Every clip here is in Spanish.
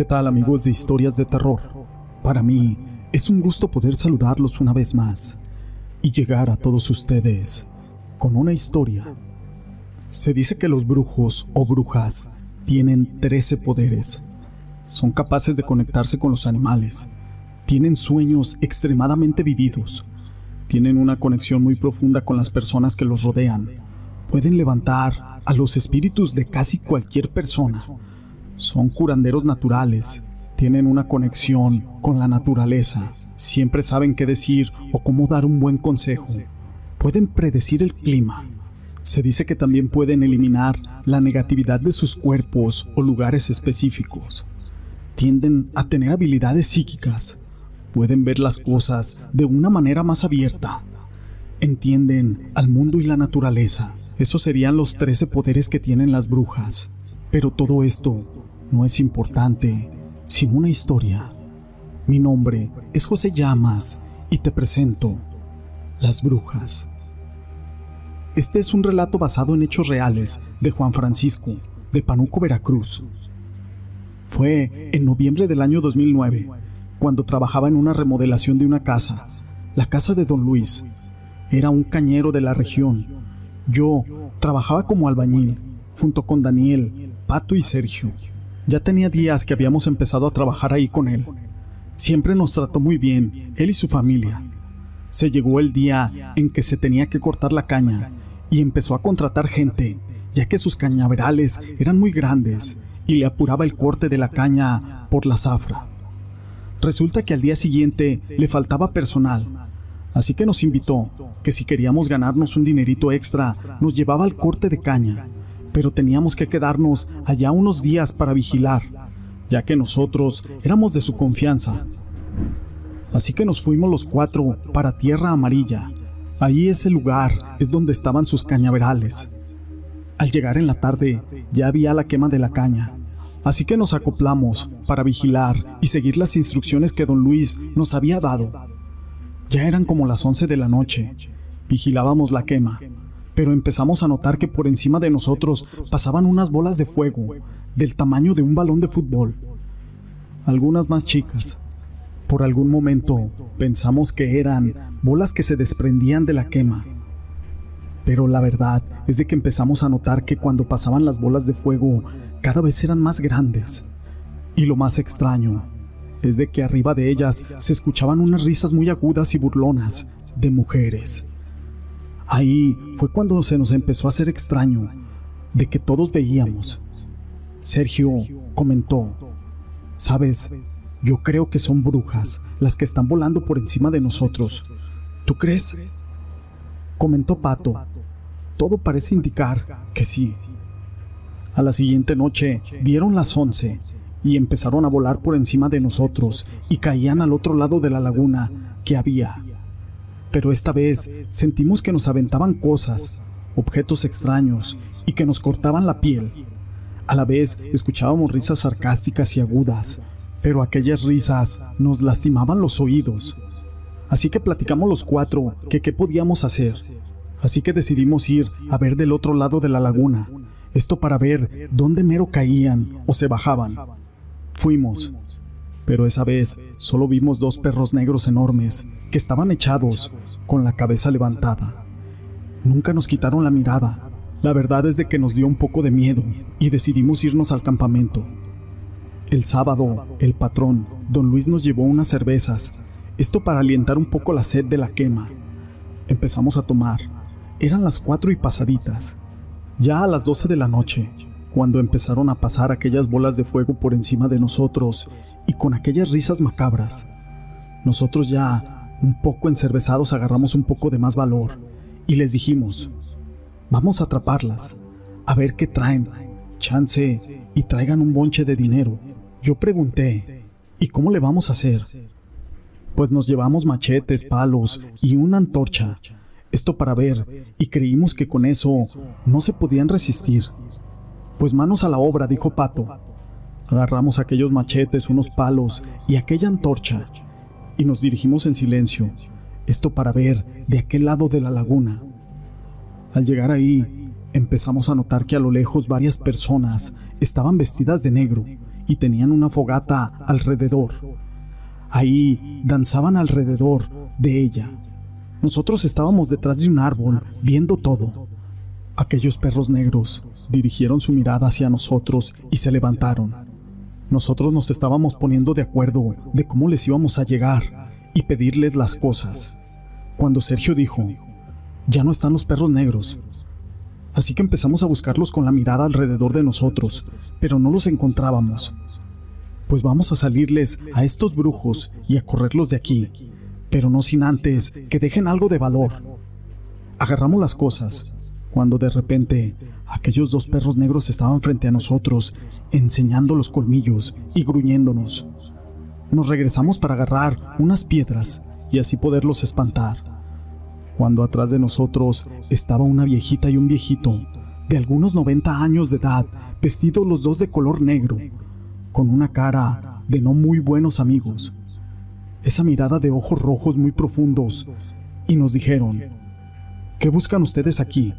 ¿Qué tal amigos de historias de terror? Para mí es un gusto poder saludarlos una vez más y llegar a todos ustedes con una historia. Se dice que los brujos o brujas tienen 13 poderes. Son capaces de conectarse con los animales. Tienen sueños extremadamente vividos. Tienen una conexión muy profunda con las personas que los rodean. Pueden levantar a los espíritus de casi cualquier persona son curanderos naturales, tienen una conexión con la naturaleza, siempre saben qué decir o cómo dar un buen consejo. Pueden predecir el clima. Se dice que también pueden eliminar la negatividad de sus cuerpos o lugares específicos. Tienden a tener habilidades psíquicas. Pueden ver las cosas de una manera más abierta. Entienden al mundo y la naturaleza. Esos serían los 13 poderes que tienen las brujas. Pero todo esto no es importante sin una historia. Mi nombre es José Llamas y te presento Las Brujas. Este es un relato basado en hechos reales de Juan Francisco, de Panuco, Veracruz. Fue en noviembre del año 2009, cuando trabajaba en una remodelación de una casa, la casa de don Luis. Era un cañero de la región. Yo trabajaba como albañil, junto con Daniel, Pato y Sergio. Ya tenía días que habíamos empezado a trabajar ahí con él. Siempre nos trató muy bien, él y su familia. Se llegó el día en que se tenía que cortar la caña y empezó a contratar gente, ya que sus cañaverales eran muy grandes y le apuraba el corte de la caña por la zafra. Resulta que al día siguiente le faltaba personal, así que nos invitó que si queríamos ganarnos un dinerito extra, nos llevaba al corte de caña pero teníamos que quedarnos allá unos días para vigilar, ya que nosotros éramos de su confianza. Así que nos fuimos los cuatro para Tierra Amarilla. Ahí ese lugar es donde estaban sus cañaverales. Al llegar en la tarde ya había la quema de la caña, así que nos acoplamos para vigilar y seguir las instrucciones que don Luis nos había dado. Ya eran como las 11 de la noche. Vigilábamos la quema pero empezamos a notar que por encima de nosotros pasaban unas bolas de fuego del tamaño de un balón de fútbol. Algunas más chicas. Por algún momento pensamos que eran bolas que se desprendían de la quema. Pero la verdad es de que empezamos a notar que cuando pasaban las bolas de fuego cada vez eran más grandes. Y lo más extraño es de que arriba de ellas se escuchaban unas risas muy agudas y burlonas de mujeres. Ahí fue cuando se nos empezó a hacer extraño de que todos veíamos. Sergio comentó, sabes, yo creo que son brujas las que están volando por encima de nosotros. ¿Tú crees? Comentó Pato. Todo parece indicar que sí. A la siguiente noche dieron las once y empezaron a volar por encima de nosotros y caían al otro lado de la laguna que había pero esta vez sentimos que nos aventaban cosas, objetos extraños y que nos cortaban la piel. A la vez escuchábamos risas sarcásticas y agudas, pero aquellas risas nos lastimaban los oídos. Así que platicamos los cuatro que qué podíamos hacer. Así que decidimos ir a ver del otro lado de la laguna, esto para ver dónde mero caían o se bajaban. Fuimos, pero esa vez solo vimos dos perros negros enormes que estaban echados, con la cabeza levantada. Nunca nos quitaron la mirada. La verdad es de que nos dio un poco de miedo y decidimos irnos al campamento. El sábado, el patrón, don Luis nos llevó unas cervezas, esto para alientar un poco la sed de la quema. Empezamos a tomar. Eran las cuatro y pasaditas. Ya a las doce de la noche, cuando empezaron a pasar aquellas bolas de fuego por encima de nosotros y con aquellas risas macabras. Nosotros ya, un poco encervezados, agarramos un poco de más valor y les dijimos, vamos a atraparlas, a ver qué traen, chance y traigan un bonche de dinero. Yo pregunté, ¿y cómo le vamos a hacer? Pues nos llevamos machetes, palos y una antorcha, esto para ver, y creímos que con eso no se podían resistir. Pues manos a la obra, dijo Pato. Agarramos aquellos machetes, unos palos y aquella antorcha y nos dirigimos en silencio, esto para ver de aquel lado de la laguna. Al llegar ahí, empezamos a notar que a lo lejos varias personas estaban vestidas de negro y tenían una fogata alrededor. Ahí danzaban alrededor de ella. Nosotros estábamos detrás de un árbol viendo todo. Aquellos perros negros dirigieron su mirada hacia nosotros y se levantaron. Nosotros nos estábamos poniendo de acuerdo de cómo les íbamos a llegar y pedirles las cosas. Cuando Sergio dijo, ya no están los perros negros. Así que empezamos a buscarlos con la mirada alrededor de nosotros, pero no los encontrábamos. Pues vamos a salirles a estos brujos y a correrlos de aquí, pero no sin antes que dejen algo de valor. Agarramos las cosas, cuando de repente aquellos dos perros negros estaban frente a nosotros, enseñando los colmillos y gruñéndonos. Nos regresamos para agarrar unas piedras y así poderlos espantar. Cuando atrás de nosotros estaba una viejita y un viejito, de algunos 90 años de edad, vestidos los dos de color negro, con una cara de no muy buenos amigos. Esa mirada de ojos rojos muy profundos, y nos dijeron, ¿qué buscan ustedes aquí?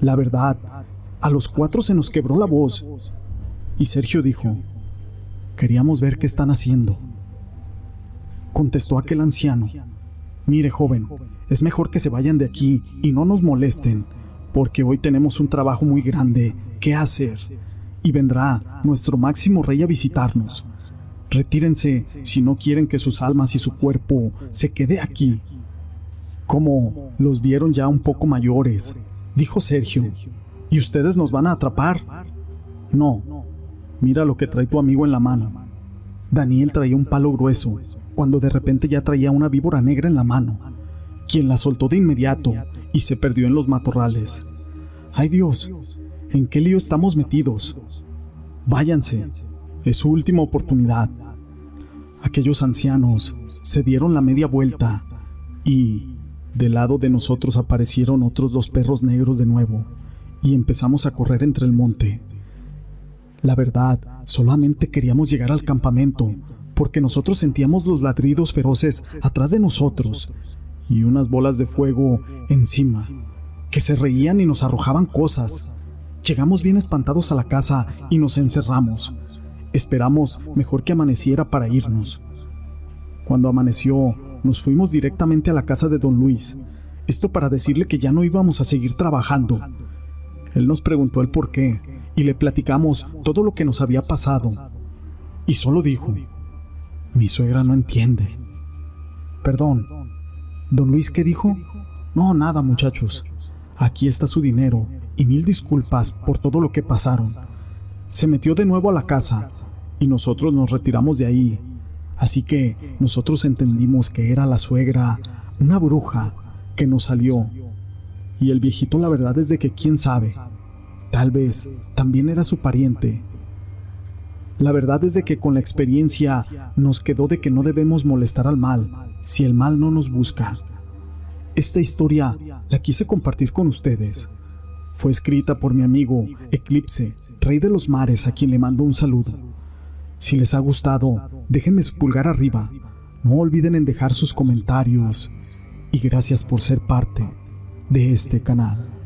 La verdad, a los cuatro se nos quebró la voz. Y Sergio dijo, queríamos ver qué están haciendo. Contestó aquel anciano, mire joven, es mejor que se vayan de aquí y no nos molesten, porque hoy tenemos un trabajo muy grande que hacer y vendrá nuestro máximo rey a visitarnos. Retírense si no quieren que sus almas y su cuerpo se quede aquí. Como los vieron ya un poco mayores, dijo Sergio, ¿y ustedes nos van a atrapar? No, mira lo que trae tu amigo en la mano. Daniel traía un palo grueso, cuando de repente ya traía una víbora negra en la mano, quien la soltó de inmediato y se perdió en los matorrales. ¡Ay Dios! ¿En qué lío estamos metidos? Váyanse, es su última oportunidad. Aquellos ancianos se dieron la media vuelta y, del lado de nosotros aparecieron otros dos perros negros de nuevo y empezamos a correr entre el monte. La verdad, solamente queríamos llegar al campamento, porque nosotros sentíamos los ladridos feroces atrás de nosotros y unas bolas de fuego encima, que se reían y nos arrojaban cosas. Llegamos bien espantados a la casa y nos encerramos. Esperamos mejor que amaneciera para irnos. Cuando amaneció, nos fuimos directamente a la casa de don Luis, esto para decirle que ya no íbamos a seguir trabajando. Él nos preguntó el por qué y le platicamos todo lo que nos había pasado. Y solo dijo, mi suegra no entiende. Perdón, don Luis, ¿qué dijo? No, nada muchachos. Aquí está su dinero y mil disculpas por todo lo que pasaron. Se metió de nuevo a la casa y nosotros nos retiramos de ahí. Así que nosotros entendimos que era la suegra, una bruja, que nos salió. Y el viejito la verdad es de que quién sabe, Tal vez también era su pariente. La verdad es de que con la experiencia nos quedó de que no debemos molestar al mal si el mal no nos busca. Esta historia la quise compartir con ustedes. Fue escrita por mi amigo Eclipse, Rey de los Mares, a quien le mando un saludo. Si les ha gustado, déjenme su pulgar arriba. No olviden en dejar sus comentarios. Y gracias por ser parte de este canal.